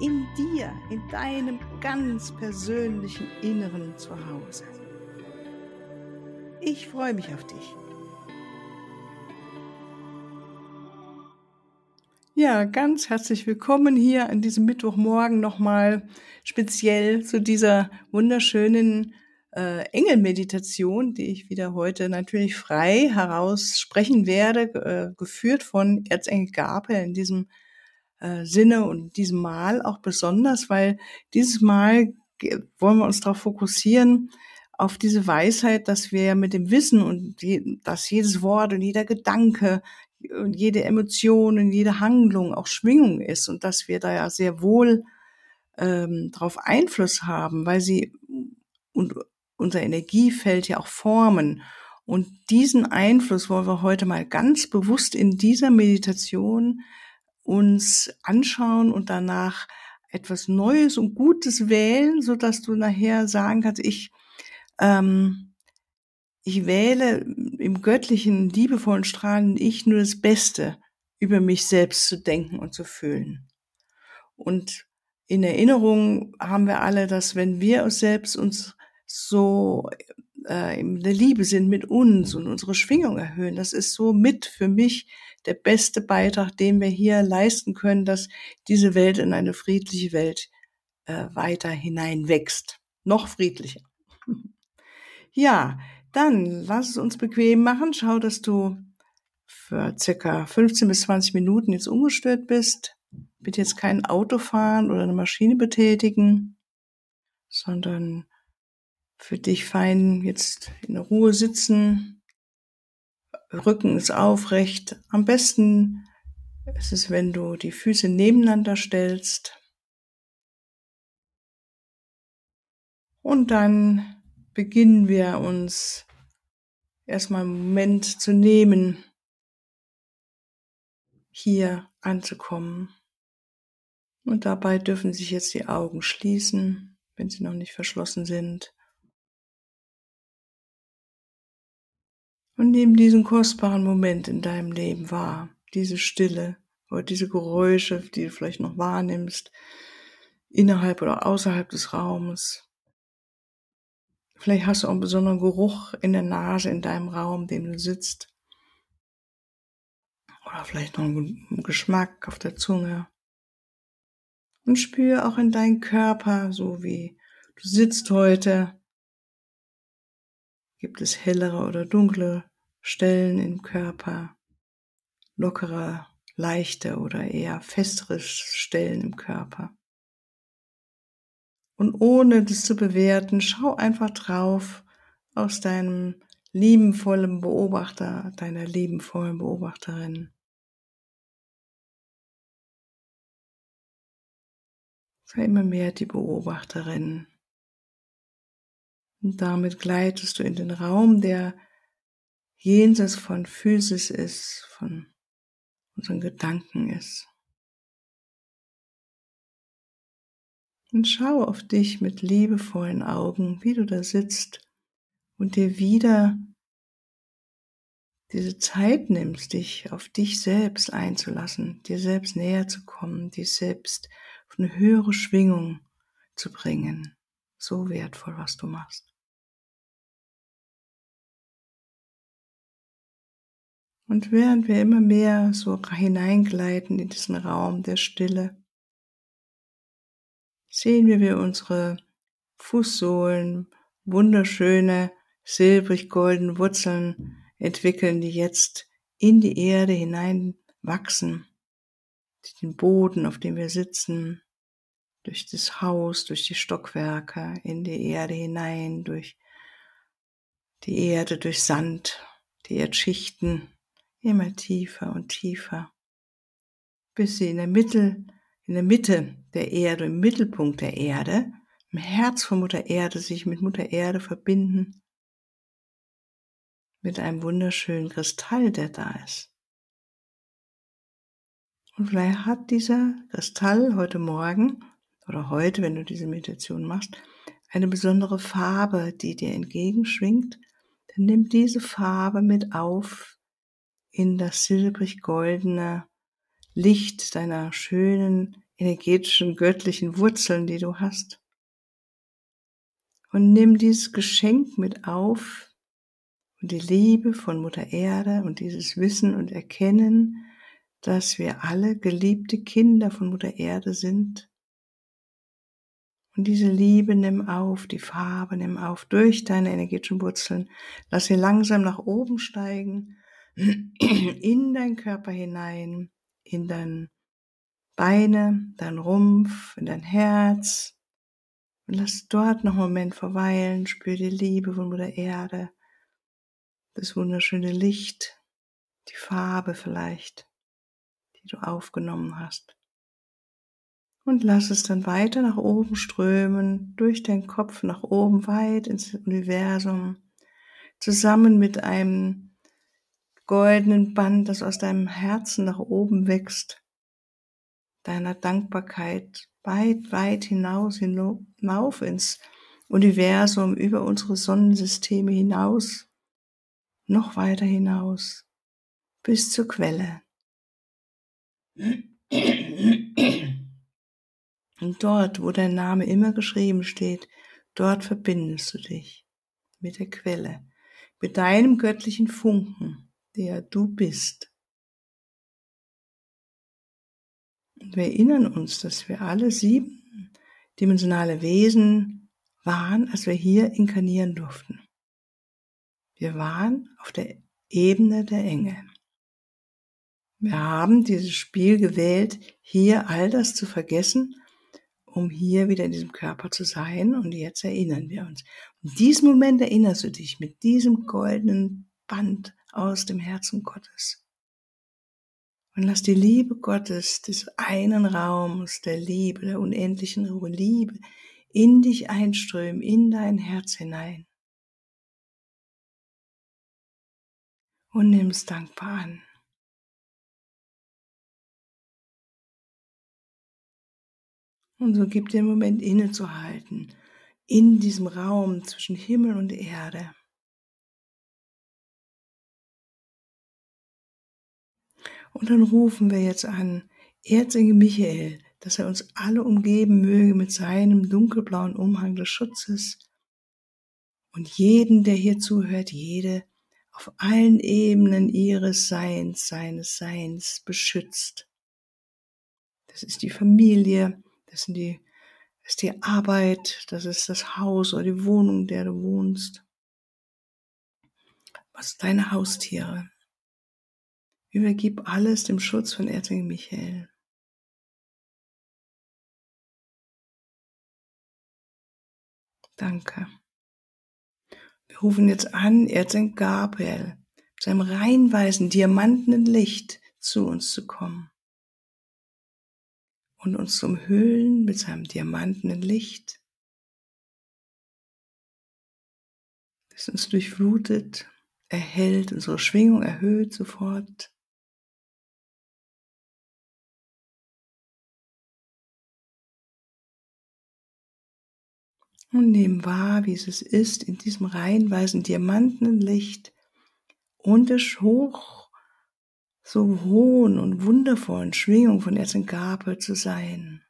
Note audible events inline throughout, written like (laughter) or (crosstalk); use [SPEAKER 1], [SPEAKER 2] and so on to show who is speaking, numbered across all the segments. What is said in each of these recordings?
[SPEAKER 1] in dir, in deinem ganz persönlichen Inneren zu Hause. Ich freue mich auf dich. Ja, ganz herzlich willkommen hier an diesem Mittwochmorgen nochmal speziell zu dieser wunderschönen äh, Engelmeditation, die ich wieder heute natürlich frei heraus sprechen werde, äh, geführt von Erzengel Gabriel in diesem äh, Sinne und diesem Mal auch besonders, weil dieses Mal wollen wir uns darauf fokussieren, auf diese Weisheit, dass wir mit dem Wissen und je, dass jedes Wort und jeder Gedanke und jede Emotion und jede Handlung auch Schwingung ist und dass wir da ja sehr wohl ähm, darauf Einfluss haben, weil sie und unser Energiefeld ja auch formen. Und diesen Einfluss wollen wir heute mal ganz bewusst in dieser Meditation uns anschauen und danach etwas Neues und Gutes wählen, so dass du nachher sagen kannst, ich, ähm, ich wähle im göttlichen, liebevollen Strahlen Ich nur das Beste über mich selbst zu denken und zu fühlen. Und in Erinnerung haben wir alle, dass wenn wir uns selbst uns so äh, in der Liebe sind mit uns und unsere Schwingung erhöhen, das ist so mit für mich der beste Beitrag, den wir hier leisten können, dass diese Welt in eine friedliche Welt äh, weiter hineinwächst. Noch friedlicher. (laughs) ja, dann lass es uns bequem machen. Schau, dass du für circa 15 bis 20 Minuten jetzt ungestört bist. Bitte jetzt kein Auto fahren oder eine Maschine betätigen, sondern für dich fein jetzt in Ruhe sitzen, Rücken ist aufrecht. Am besten ist es, wenn du die Füße nebeneinander stellst. Und dann beginnen wir uns erstmal einen Moment zu nehmen, hier anzukommen. Und dabei dürfen sich jetzt die Augen schließen, wenn sie noch nicht verschlossen sind. Und nimm diesen kostbaren Moment in deinem Leben wahr, diese Stille oder diese Geräusche, die du vielleicht noch wahrnimmst, innerhalb oder außerhalb des Raumes. Vielleicht hast du auch einen besonderen Geruch in der Nase in deinem Raum, dem du sitzt. Oder vielleicht noch einen Geschmack auf der Zunge. Und spüre auch in deinen Körper, so wie du sitzt heute. Gibt es hellere oder dunkle Stellen im Körper, lockere, leichte oder eher festere Stellen im Körper. Und ohne das zu bewerten, schau einfach drauf aus deinem liebenvollen Beobachter, deiner liebenvollen Beobachterin. Sei immer mehr die Beobachterin. Und damit gleitest du in den Raum, der jenseits von Physis ist, von unseren Gedanken ist. Und schau auf dich mit liebevollen Augen, wie du da sitzt und dir wieder diese Zeit nimmst, dich auf dich selbst einzulassen, dir selbst näher zu kommen, dich selbst auf eine höhere Schwingung zu bringen. So wertvoll, was du machst. Und während wir immer mehr so hineingleiten in diesen Raum der Stille, sehen wir, wie unsere Fußsohlen wunderschöne silbrig-goldene Wurzeln entwickeln, die jetzt in die Erde hinein wachsen, den Boden, auf dem wir sitzen, durch das Haus, durch die Stockwerke, in die Erde hinein, durch die Erde, durch Sand, die Erdschichten, immer tiefer und tiefer, bis sie in der Mitte, in der Mitte der Erde, im Mittelpunkt der Erde, im Herz von Mutter Erde sich mit Mutter Erde verbinden, mit einem wunderschönen Kristall, der da ist. Und vielleicht hat dieser Kristall heute Morgen oder heute, wenn du diese Meditation machst, eine besondere Farbe, die dir entgegenschwingt, dann nimm diese Farbe mit auf in das silbrig-goldene Licht deiner schönen, energetischen, göttlichen Wurzeln, die du hast. Und nimm dieses Geschenk mit auf und die Liebe von Mutter Erde und dieses Wissen und Erkennen, dass wir alle geliebte Kinder von Mutter Erde sind. Und diese Liebe nimm auf, die Farbe nimm auf durch deine energetischen Wurzeln. Lass sie langsam nach oben steigen, in dein Körper hinein, in dein Beine, dein Rumpf, in dein Herz. Und lass dort noch einen Moment verweilen, spür die Liebe von Mutter Erde, das wunderschöne Licht, die Farbe vielleicht, die du aufgenommen hast. Und lass es dann weiter nach oben strömen, durch deinen Kopf nach oben, weit ins Universum, zusammen mit einem goldenen Band, das aus deinem Herzen nach oben wächst, deiner Dankbarkeit weit, weit hinaus, hinauf ins Universum, über unsere Sonnensysteme hinaus, noch weiter hinaus, bis zur Quelle. Und dort, wo dein Name immer geschrieben steht, dort verbindest du dich mit der Quelle, mit deinem göttlichen Funken der du bist. Und wir erinnern uns, dass wir alle sieben dimensionale Wesen waren, als wir hier inkarnieren durften. Wir waren auf der Ebene der Engel. Wir haben dieses Spiel gewählt, hier all das zu vergessen, um hier wieder in diesem Körper zu sein. Und jetzt erinnern wir uns. In diesem Moment erinnerst du dich mit diesem goldenen Band aus dem Herzen Gottes. Und lass die Liebe Gottes des einen Raums, der Liebe, der unendlichen Liebe in dich einströmen, in dein Herz hinein. Und nimm es dankbar an. Und so gib dir einen Moment innezuhalten in diesem Raum zwischen Himmel und Erde. Und dann rufen wir jetzt an, Erzengel Michael, dass er uns alle umgeben möge mit seinem dunkelblauen Umhang des Schutzes und jeden, der hier zuhört, jede auf allen Ebenen ihres Seins, seines Seins beschützt. Das ist die Familie, das, sind die, das ist die Arbeit, das ist das Haus oder die Wohnung, in der du wohnst. Was deine Haustiere? Übergib alles dem Schutz von Erzengel Michael. Danke. Wir rufen jetzt an, Erzengel Gabriel, mit seinem reinweisen, diamantenen Licht zu uns zu kommen und uns zu umhüllen mit seinem diamantenen Licht, das uns durchflutet, erhält, unsere Schwingung erhöht sofort. Und nehmen wahr, wie es ist, in diesem reihenweisen diamantenen Licht und der hoch, so hohen und wundervollen Schwingung von Erzengabe zu sein.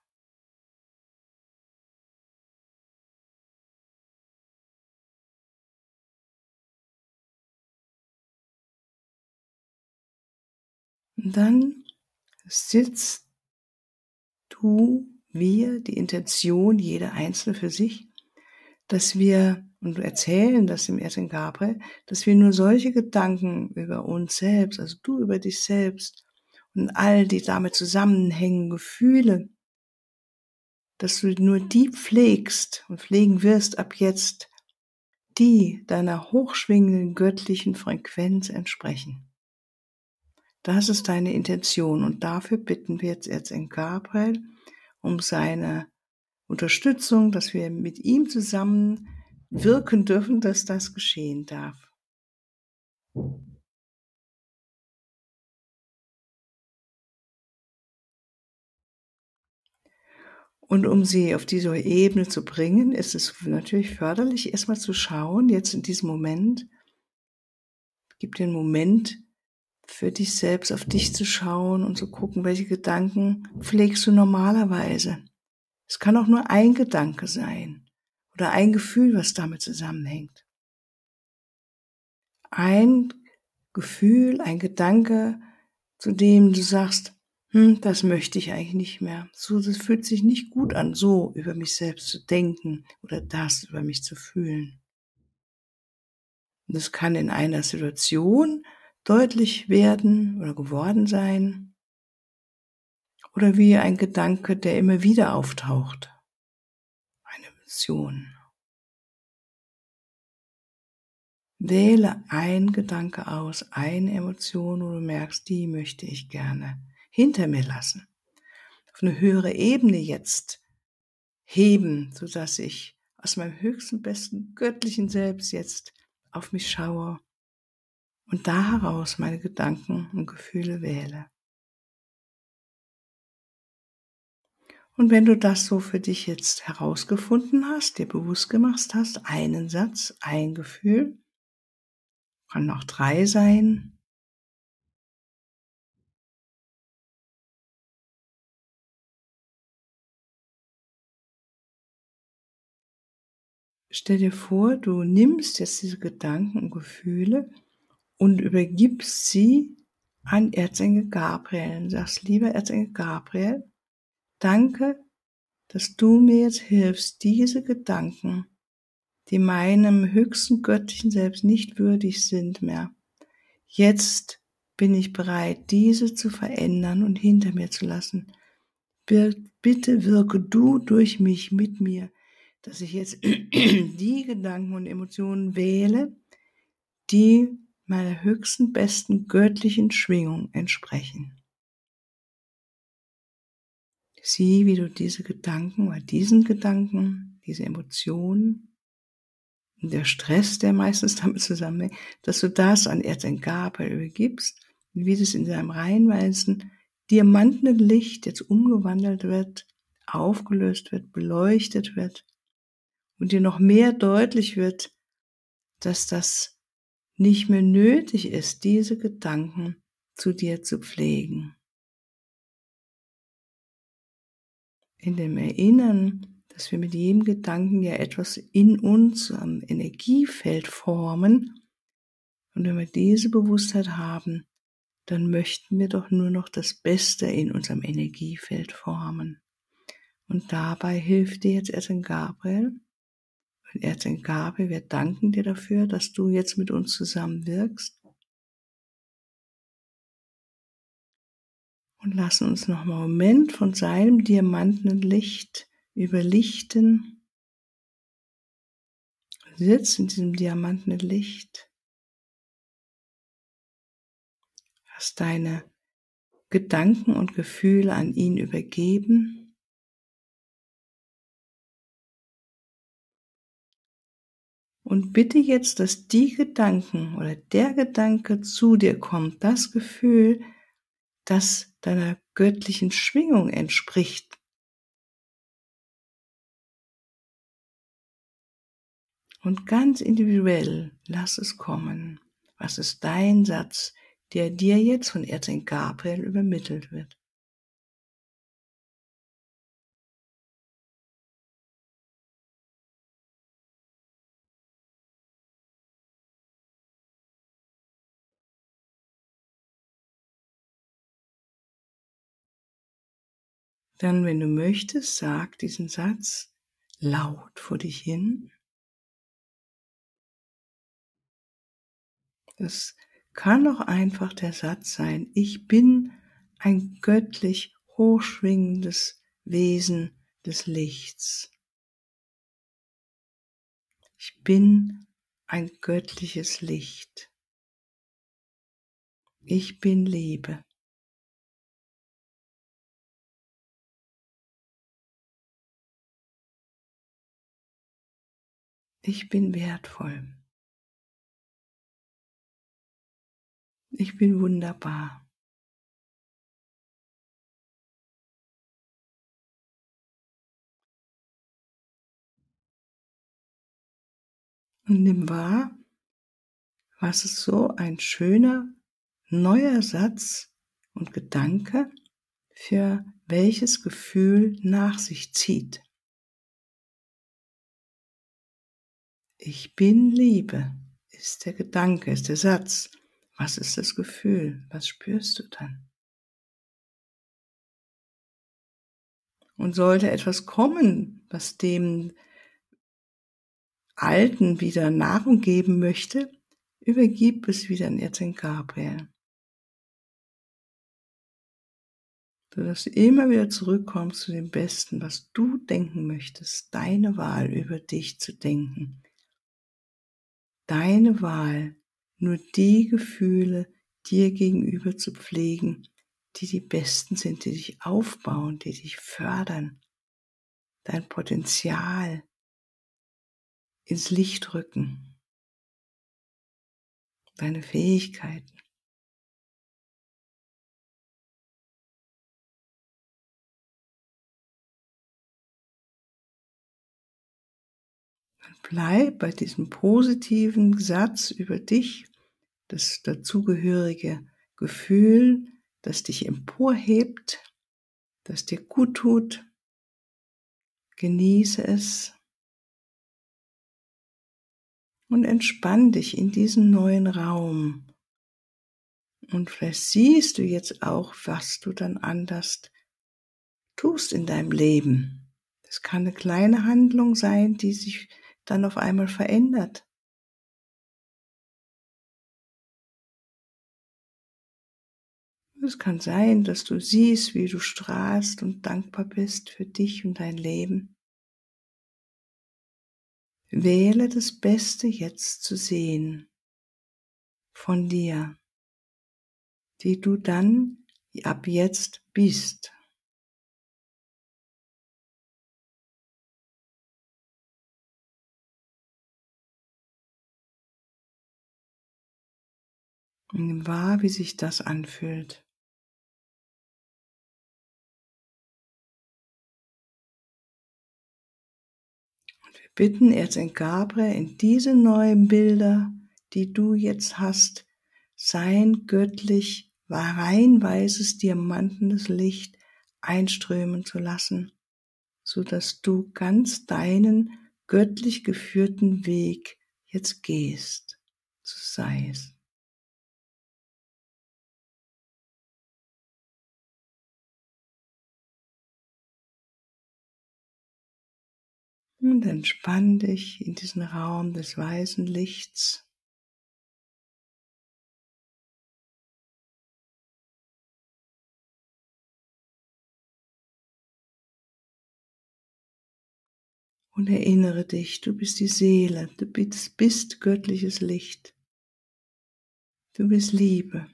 [SPEAKER 1] Und dann sitzt du, wir, die Intention, jeder Einzelne für sich, dass wir, und erzählen das im ersten Gabriel, dass wir nur solche Gedanken über uns selbst, also du über dich selbst und all die damit zusammenhängen Gefühle, dass du nur die pflegst und pflegen wirst ab jetzt, die deiner hochschwingenden göttlichen Frequenz entsprechen. Das ist deine Intention und dafür bitten wir jetzt Erzengel Gabriel um seine Unterstützung, dass wir mit ihm zusammen wirken dürfen, dass das geschehen darf. Und um sie auf diese Ebene zu bringen, ist es natürlich förderlich, erstmal zu schauen, jetzt in diesem Moment, gib den Moment für dich selbst, auf dich zu schauen und zu gucken, welche Gedanken pflegst du normalerweise. Es kann auch nur ein Gedanke sein oder ein Gefühl, was damit zusammenhängt. Ein Gefühl, ein Gedanke, zu dem du sagst, hm, das möchte ich eigentlich nicht mehr. So, das fühlt sich nicht gut an, so über mich selbst zu denken oder das über mich zu fühlen. Und das kann in einer Situation deutlich werden oder geworden sein oder wie ein Gedanke, der immer wieder auftaucht. Eine Vision. Wähle ein Gedanke aus, eine Emotion, wo du merkst, die möchte ich gerne hinter mir lassen. Auf eine höhere Ebene jetzt heben, so dass ich aus meinem höchsten, besten göttlichen Selbst jetzt auf mich schaue und da heraus meine Gedanken und Gefühle wähle. Und wenn du das so für dich jetzt herausgefunden hast, dir bewusst gemacht hast, einen Satz, ein Gefühl, kann auch drei sein, Stell dir vor, du nimmst jetzt diese Gedanken und Gefühle und übergibst sie an Erzengel Gabriel und sagst, lieber Erzengel Gabriel, danke, dass du mir jetzt hilfst, diese Gedanken, die meinem höchsten göttlichen Selbst nicht würdig sind mehr, jetzt bin ich bereit, diese zu verändern und hinter mir zu lassen. Bitte wirke du durch mich mit mir dass ich jetzt (clears throat) die Gedanken und Emotionen wähle, die meiner höchsten, besten göttlichen Schwingung entsprechen. Sieh, wie du diese Gedanken oder diesen Gedanken, diese Emotionen, der Stress, der meistens damit zusammenhängt, dass du das an Erzengabel übergibst, wie das in seinem reinweisen diamantenen Licht jetzt umgewandelt wird, aufgelöst wird, beleuchtet wird und dir noch mehr deutlich wird, dass das nicht mehr nötig ist, diese Gedanken zu dir zu pflegen. In dem Erinnern, dass wir mit jedem Gedanken ja etwas in uns am Energiefeld formen, und wenn wir diese Bewusstheit haben, dann möchten wir doch nur noch das Beste in unserem Energiefeld formen. Und dabei hilft dir jetzt in Gabriel, Erzengel Gabe, wir danken dir dafür, dass du jetzt mit uns zusammen Und lassen uns noch einen Moment von seinem diamantenen Licht überlichten. Sitz in diesem diamantenen Licht. Hast deine Gedanken und Gefühle an ihn übergeben. Und bitte jetzt, dass die Gedanken oder der Gedanke zu dir kommt, das Gefühl, das deiner göttlichen Schwingung entspricht. Und ganz individuell lass es kommen. Was ist dein Satz, der dir jetzt von Erzengel Gabriel übermittelt wird? Dann, wenn du möchtest, sag diesen Satz laut vor dich hin. Das kann auch einfach der Satz sein, ich bin ein göttlich hochschwingendes Wesen des Lichts. Ich bin ein göttliches Licht. Ich bin Liebe. Ich bin wertvoll. Ich bin wunderbar. Und nimm wahr, was ist so ein schöner neuer Satz und Gedanke für welches Gefühl nach sich zieht. Ich bin Liebe ist der Gedanke, ist der Satz. Was ist das Gefühl? Was spürst du dann? Und sollte etwas kommen, was dem Alten wieder Nahrung geben möchte, übergib es wieder an Erzengel Gabriel. Sodass du immer wieder zurückkommst zu dem Besten, was du denken möchtest, deine Wahl über dich zu denken. Deine Wahl, nur die Gefühle dir gegenüber zu pflegen, die die besten sind, die dich aufbauen, die dich fördern, dein Potenzial ins Licht rücken, deine Fähigkeiten. Bleib bei diesem positiven Satz über dich, das dazugehörige Gefühl, das dich emporhebt, das dir gut tut. Genieße es und entspann dich in diesen neuen Raum. Und vielleicht siehst du jetzt auch, was du dann anders tust in deinem Leben. Das kann eine kleine Handlung sein, die sich dann auf einmal verändert. Es kann sein, dass du siehst, wie du strahlst und dankbar bist für dich und dein Leben. Wähle das Beste jetzt zu sehen von dir, die du dann ab jetzt bist. Nimm wahr, wie sich das anfühlt. Und wir bitten Erzengel Gabriel in diese neuen Bilder, die du jetzt hast, sein göttlich rein weißes diamantenes Licht einströmen zu lassen, so dass du ganz deinen göttlich geführten Weg jetzt gehst, so sei es. Und entspann dich in diesen Raum des weißen Lichts. Und erinnere dich, du bist die Seele, du bist, bist göttliches Licht. Du bist Liebe.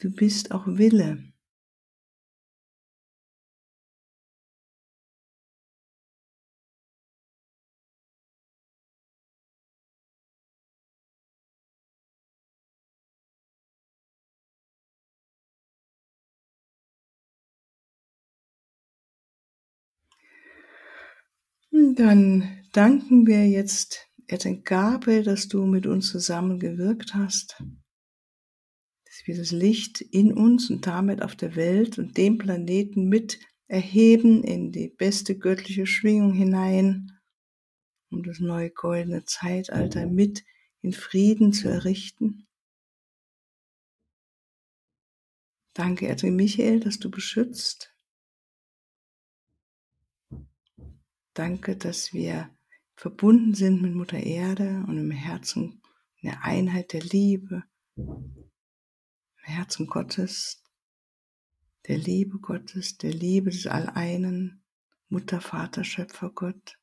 [SPEAKER 1] Du bist auch Wille. Dann danken wir jetzt Etten Gabe, dass du mit uns zusammen gewirkt hast, dass wir das Licht in uns und damit auf der Welt und dem Planeten mit erheben in die beste göttliche Schwingung hinein, um das neue goldene Zeitalter mit in Frieden zu errichten. Danke, Erzengel Michael, dass du beschützt, Danke, dass wir verbunden sind mit Mutter Erde und im Herzen in der Einheit der Liebe, im Herzen Gottes, der Liebe Gottes, der Liebe des Alleinen, Mutter, Vater, Schöpfer Gott.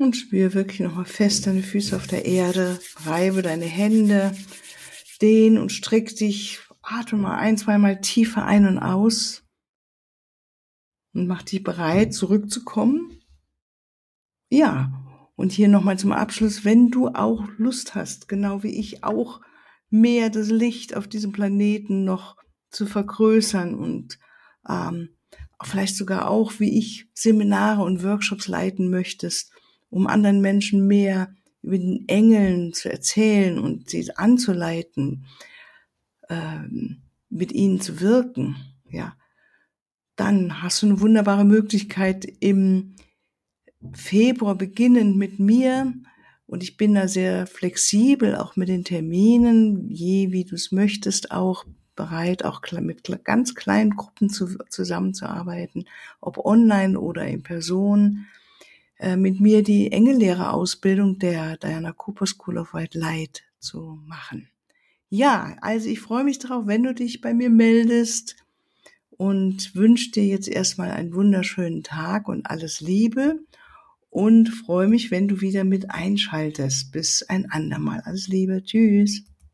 [SPEAKER 1] Und spüre wirklich nochmal fest deine Füße auf der Erde, reibe deine Hände, dehn und streck dich, atme mal ein, zweimal tiefer ein und aus. Und mach dich bereit, zurückzukommen. Ja, und hier nochmal zum Abschluss, wenn du auch Lust hast, genau wie ich auch, mehr das Licht auf diesem Planeten noch zu vergrößern und ähm, vielleicht sogar auch, wie ich, Seminare und Workshops leiten möchtest, um anderen Menschen mehr über den Engeln zu erzählen und sie anzuleiten, ähm, mit ihnen zu wirken, ja, dann hast du eine wunderbare Möglichkeit im Februar beginnend mit mir. Und ich bin da sehr flexibel, auch mit den Terminen, je wie du es möchtest, auch bereit, auch mit ganz kleinen Gruppen zu, zusammenzuarbeiten, ob online oder in Person, äh, mit mir die Engellehrerausbildung der Diana Cooper School of White Light zu machen. Ja, also ich freue mich darauf, wenn du dich bei mir meldest und wünsche dir jetzt erstmal einen wunderschönen Tag und alles Liebe und freue mich, wenn du wieder mit einschaltest. Bis ein andermal. Alles Liebe. Tschüss.